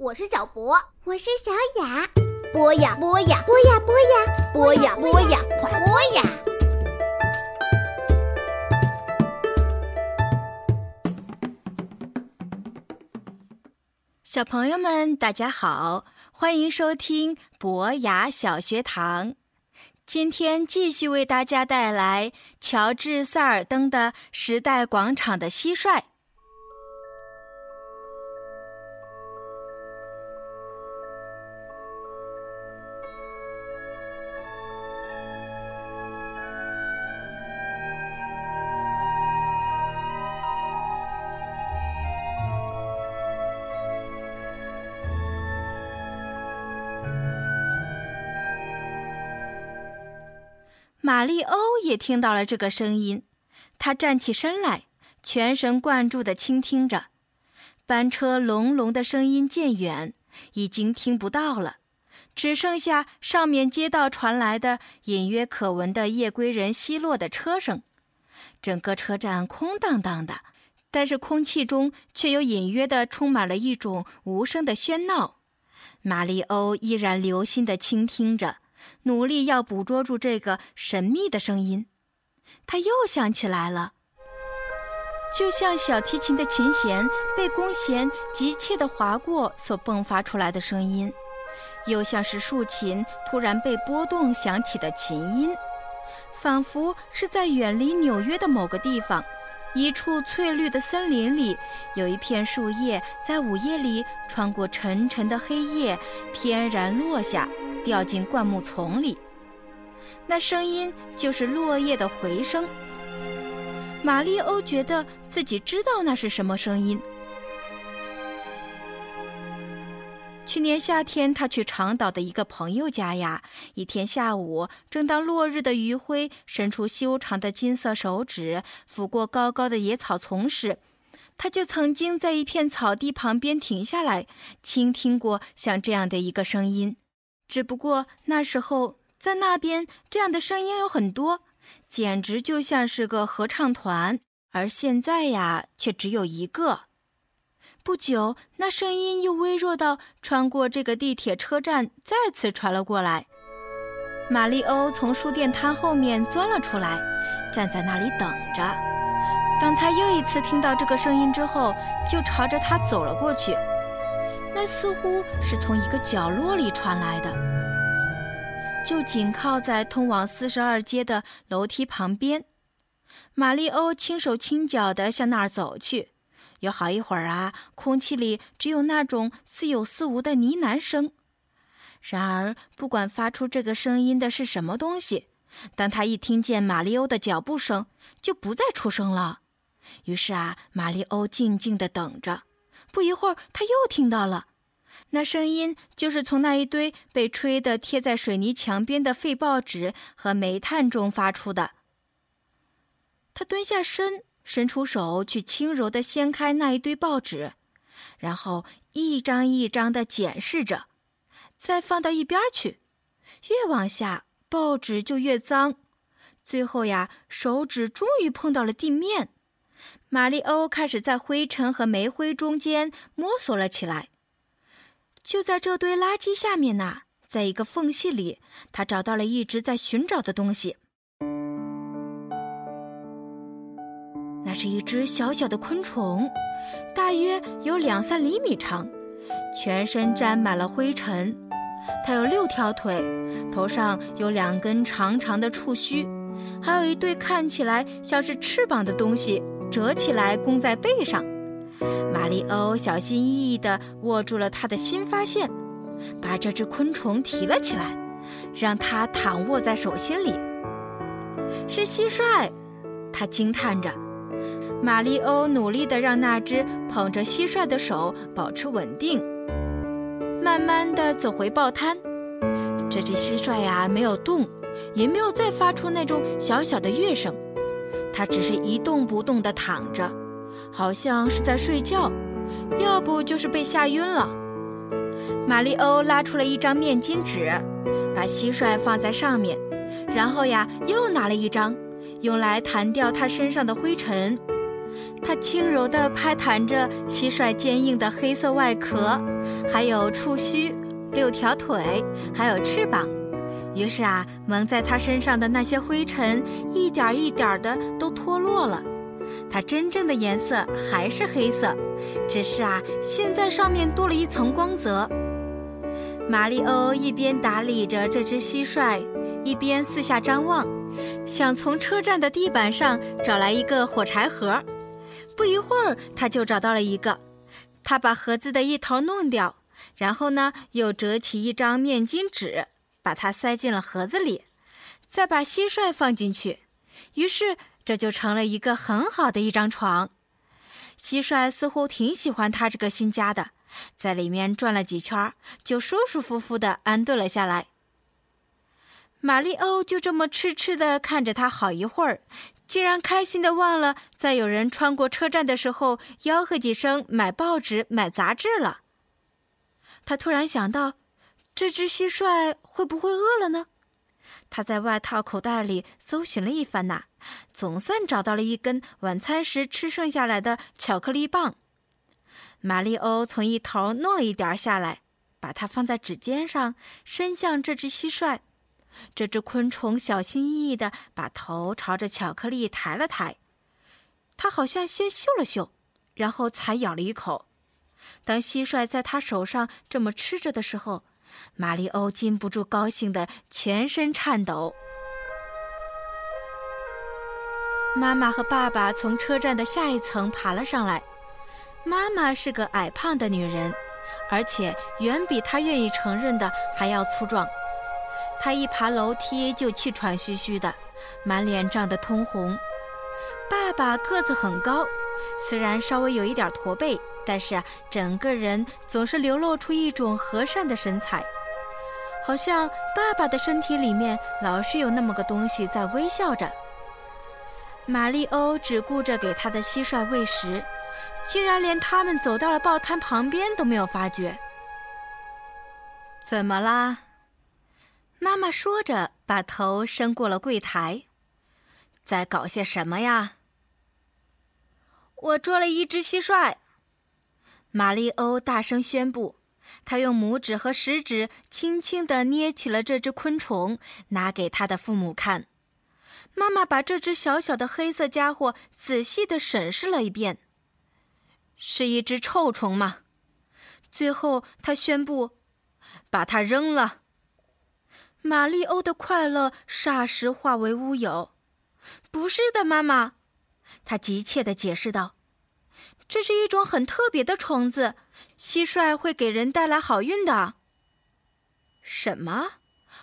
我是小博，我是小雅。播呀播呀，播呀播呀，播呀播呀，快播呀！小朋友们，大家好，欢迎收听博雅小学堂。今天继续为大家带来乔治·塞尔登的《时代广场的蟋蟀》。玛丽欧也听到了这个声音，她站起身来，全神贯注地倾听着。班车隆隆的声音渐远，已经听不到了，只剩下上面街道传来的隐约可闻的夜归人奚落的车声。整个车站空荡荡的，但是空气中却又隐约地充满了一种无声的喧闹。玛丽欧依然留心地倾听着。努力要捕捉住这个神秘的声音，他又想起来了，就像小提琴的琴弦被弓弦急切地划过所迸发出来的声音，又像是竖琴突然被拨动响起的琴音，仿佛是在远离纽约的某个地方，一处翠绿的森林里，有一片树叶在午夜里穿过沉沉的黑夜，翩然落下。掉进灌木丛里，那声音就是落叶的回声。玛丽欧觉得自己知道那是什么声音。去年夏天，他去长岛的一个朋友家呀。一天下午，正当落日的余晖伸出修长的金色手指抚过高高的野草丛时，他就曾经在一片草地旁边停下来，倾听过像这样的一个声音。只不过那时候在那边，这样的声音有很多，简直就像是个合唱团。而现在呀，却只有一个。不久，那声音又微弱到穿过这个地铁车站，再次传了过来。玛丽欧从书店摊后面钻了出来，站在那里等着。当他又一次听到这个声音之后，就朝着他走了过去。那似乎是从一个角落里传来的，就紧靠在通往四十二街的楼梯旁边。玛丽欧轻手轻脚地向那儿走去，有好一会儿啊，空气里只有那种似有似无的呢喃声。然而，不管发出这个声音的是什么东西，当他一听见玛丽欧的脚步声，就不再出声了。于是啊，玛丽欧静静地等着。不一会儿，他又听到了，那声音就是从那一堆被吹得贴在水泥墙边的废报纸和煤炭中发出的。他蹲下身，伸出手去轻柔地掀开那一堆报纸，然后一张一张地检视着，再放到一边去。越往下，报纸就越脏，最后呀，手指终于碰到了地面。玛丽欧开始在灰尘和煤灰中间摸索了起来。就在这堆垃圾下面呢，在一个缝隙里，他找到了一直在寻找的东西。那是一只小小的昆虫，大约有两三厘米长，全身沾满了灰尘。它有六条腿，头上有两根长长的触须，还有一对看起来像是翅膀的东西。折起来，弓在背上。玛丽欧小心翼翼地握住了他的新发现，把这只昆虫提了起来，让它躺卧在手心里。是蟋蟀，他惊叹着。玛丽欧努力地让那只捧着蟋蟀的手保持稳定，慢慢地走回报摊。这只蟋蟀呀，没有动，也没有再发出那种小小的乐声。它只是一动不动地躺着，好像是在睡觉，要不就是被吓晕了。玛丽欧拉出了一张面巾纸，把蟋蟀放在上面，然后呀，又拿了一张，用来弹掉它身上的灰尘。它轻柔地拍弹着蟋蟀坚硬的黑色外壳，还有触须、六条腿，还有翅膀。于是啊，蒙在它身上的那些灰尘一点一点的都脱落了。它真正的颜色还是黑色，只是啊，现在上面多了一层光泽。马里欧一边打理着这只蟋蟀，一边四下张望，想从车站的地板上找来一个火柴盒。不一会儿，他就找到了一个。他把盒子的一头弄掉，然后呢，又折起一张面巾纸，把它塞进了盒子里，再把蟋蟀放进去。于是，这就成了一个很好的一张床。蟋蟀似乎挺喜欢他这个新家的。在里面转了几圈，就舒舒服服地安顿了下来。马里欧就这么痴痴地看着他好一会儿，竟然开心地忘了在有人穿过车站的时候吆喝几声买报纸、买杂志了。他突然想到，这只蟋蟀会不会饿了呢？他在外套口袋里搜寻了一番呐，总算找到了一根晚餐时吃剩下来的巧克力棒。马里欧从一头弄了一点下来，把它放在指尖上，伸向这只蟋蟀。这只昆虫小心翼翼地把头朝着巧克力抬了抬，它好像先嗅了嗅，然后才咬了一口。当蟋蟀在他手上这么吃着的时候，马里欧禁不住高兴的全身颤抖。妈妈和爸爸从车站的下一层爬了上来。妈妈是个矮胖的女人，而且远比她愿意承认的还要粗壮。她一爬楼梯就气喘吁吁的，满脸涨得通红。爸爸个子很高，虽然稍微有一点驼背，但是啊，整个人总是流露出一种和善的神采，好像爸爸的身体里面老是有那么个东西在微笑着。玛丽欧只顾着给他的蟋蟀喂食。竟然连他们走到了报摊旁边都没有发觉。怎么啦？妈妈说着，把头伸过了柜台，在搞些什么呀？我捉了一只蟋蟀。玛丽欧大声宣布，她用拇指和食指轻轻地捏起了这只昆虫，拿给他的父母看。妈妈把这只小小的黑色家伙仔细地审视了一遍。是一只臭虫吗？最后，他宣布，把它扔了。玛丽欧的快乐霎时化为乌有。不是的，妈妈，他急切地解释道：“这是一种很特别的虫子，蟋蟀会给人带来好运的。”什么？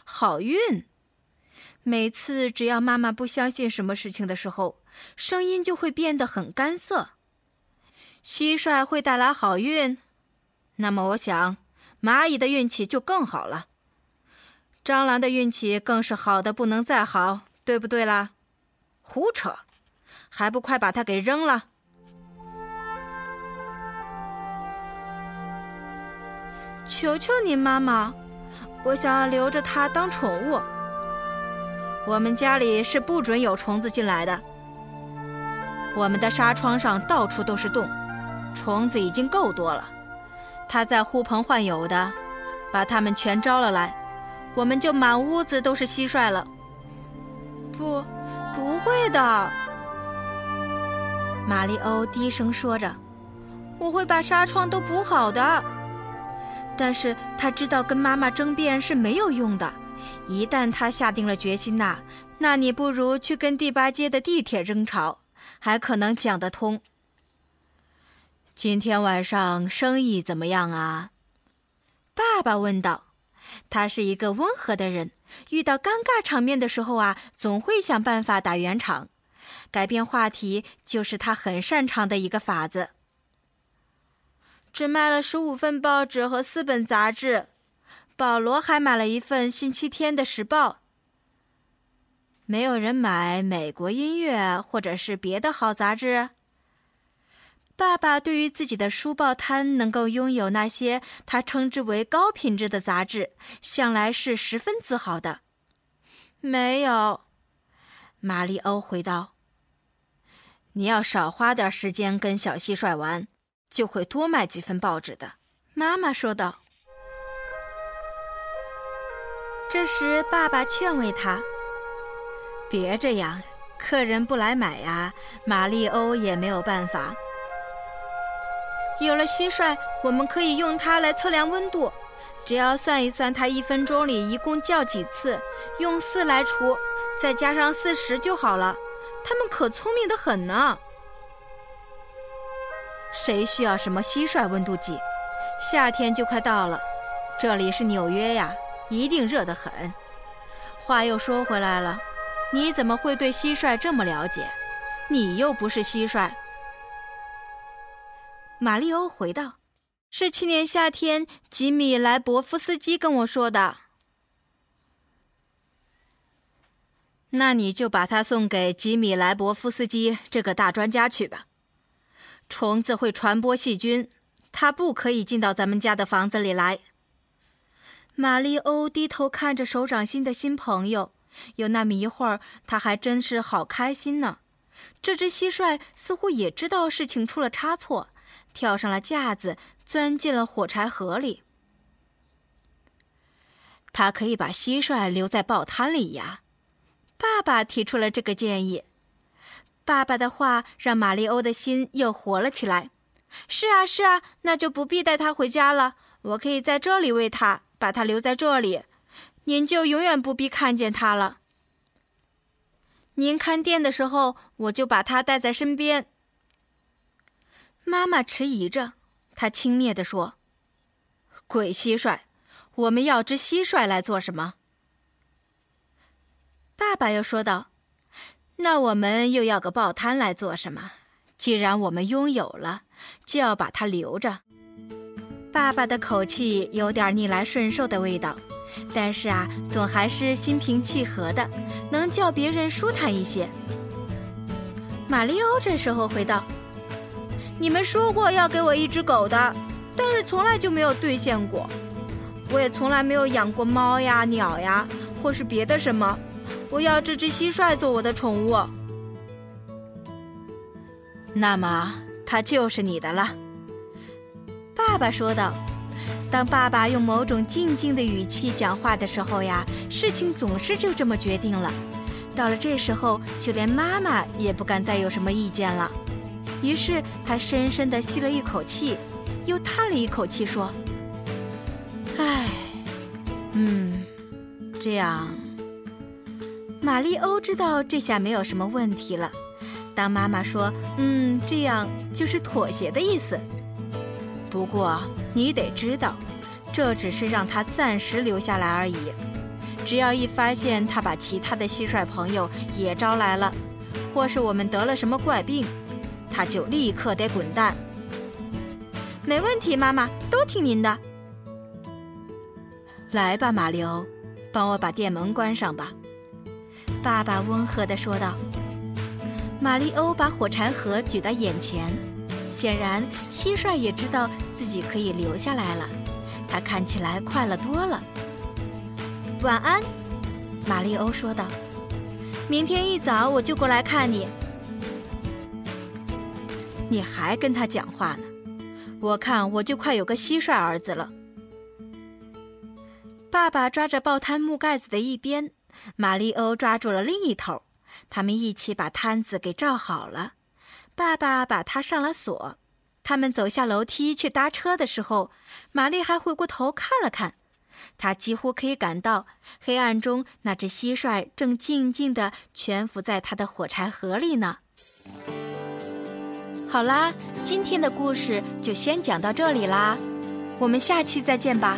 好运？每次只要妈妈不相信什么事情的时候，声音就会变得很干涩。蟋蟀会带来好运，那么我想，蚂蚁的运气就更好了。蟑螂的运气更是好的不能再好，对不对啦？胡扯，还不快把它给扔了！求求你，妈妈，我想要留着它当宠物。我们家里是不准有虫子进来的。我们的纱窗上到处都是洞。虫子已经够多了，它在呼朋唤友的，把它们全招了来，我们就满屋子都是蟋蟀了。不，不会的，玛丽欧低声说着：“我会把纱窗都补好的。”但是他知道跟妈妈争辩是没有用的，一旦他下定了决心呐，那你不如去跟第八街的地铁争吵，还可能讲得通。今天晚上生意怎么样啊？爸爸问道。他是一个温和的人，遇到尴尬场面的时候啊，总会想办法打圆场，改变话题就是他很擅长的一个法子。只卖了十五份报纸和四本杂志，保罗还买了一份星期天的时报。没有人买美国音乐或者是别的好杂志。爸爸对于自己的书报摊能够拥有那些他称之为高品质的杂志，向来是十分自豪的。没有，玛丽欧回道：“你要少花点时间跟小蟋蟀玩，就会多卖几份报纸的。”妈妈说道。这时，爸爸劝慰他：“别这样，客人不来买呀。”玛丽欧也没有办法。有了蟋蟀，我们可以用它来测量温度。只要算一算，它一分钟里一共叫几次，用四来除，再加上四十就好了。它们可聪明的很呢。谁需要什么蟋蟀温度计？夏天就快到了，这里是纽约呀，一定热得很。话又说回来了，你怎么会对蟋蟀这么了解？你又不是蟋蟀。马里欧回道。是去年夏天吉米莱博夫斯基跟我说的。那你就把它送给吉米莱博夫斯基这个大专家去吧。虫子会传播细菌，它不可以进到咱们家的房子里来。玛丽欧低头看着手掌心的新朋友，有那么一会儿，他还真是好开心呢。这只蟋蟀似乎也知道事情出了差错。跳上了架子，钻进了火柴盒里。他可以把蟋蟀留在报摊里呀。爸爸提出了这个建议。爸爸的话让玛丽欧的心又活了起来。是啊，是啊，那就不必带他回家了。我可以在这里喂他，把他留在这里，您就永远不必看见他了。您看店的时候，我就把他带在身边。妈妈迟疑着，她轻蔑地说：“鬼蟋蟀，我们要只蟋蟀来做什么？”爸爸又说道：“那我们又要个报摊来做什么？既然我们拥有了，就要把它留着。”爸爸的口气有点逆来顺受的味道，但是啊，总还是心平气和的，能叫别人舒坦一些。马里欧这时候回道。你们说过要给我一只狗的，但是从来就没有兑现过。我也从来没有养过猫呀、鸟呀，或是别的什么。我要这只蟋蟀做我的宠物。那么它就是你的了。”爸爸说道。当爸爸用某种静静的语气讲话的时候呀，事情总是就这么决定了。到了这时候，就连妈妈也不敢再有什么意见了。于是他深深地吸了一口气，又叹了一口气，说：“唉，嗯，这样。”玛丽欧知道这下没有什么问题了。当妈妈说“嗯，这样”，就是妥协的意思。不过你得知道，这只是让他暂时留下来而已。只要一发现他把其他的蟋蟀朋友也招来了，或是我们得了什么怪病，他就立刻得滚蛋。没问题，妈妈都听您的。来吧，马里欧，帮我把店门关上吧。爸爸温和地说道。玛丽欧把火柴盒举到眼前，显然蟋蟀也知道自己可以留下来了，他看起来快乐多了。晚安，玛丽欧说道。明天一早我就过来看你。你还跟他讲话呢？我看我就快有个蟋蟀儿子了。爸爸抓着报摊木盖子的一边，玛丽欧抓住了另一头，他们一起把摊子给罩好了。爸爸把它上了锁。他们走下楼梯去搭车的时候，玛丽还回过头看了看，她几乎可以感到黑暗中那只蟋蟀正静静地蜷伏在她的火柴盒里呢。好啦，今天的故事就先讲到这里啦，我们下期再见吧。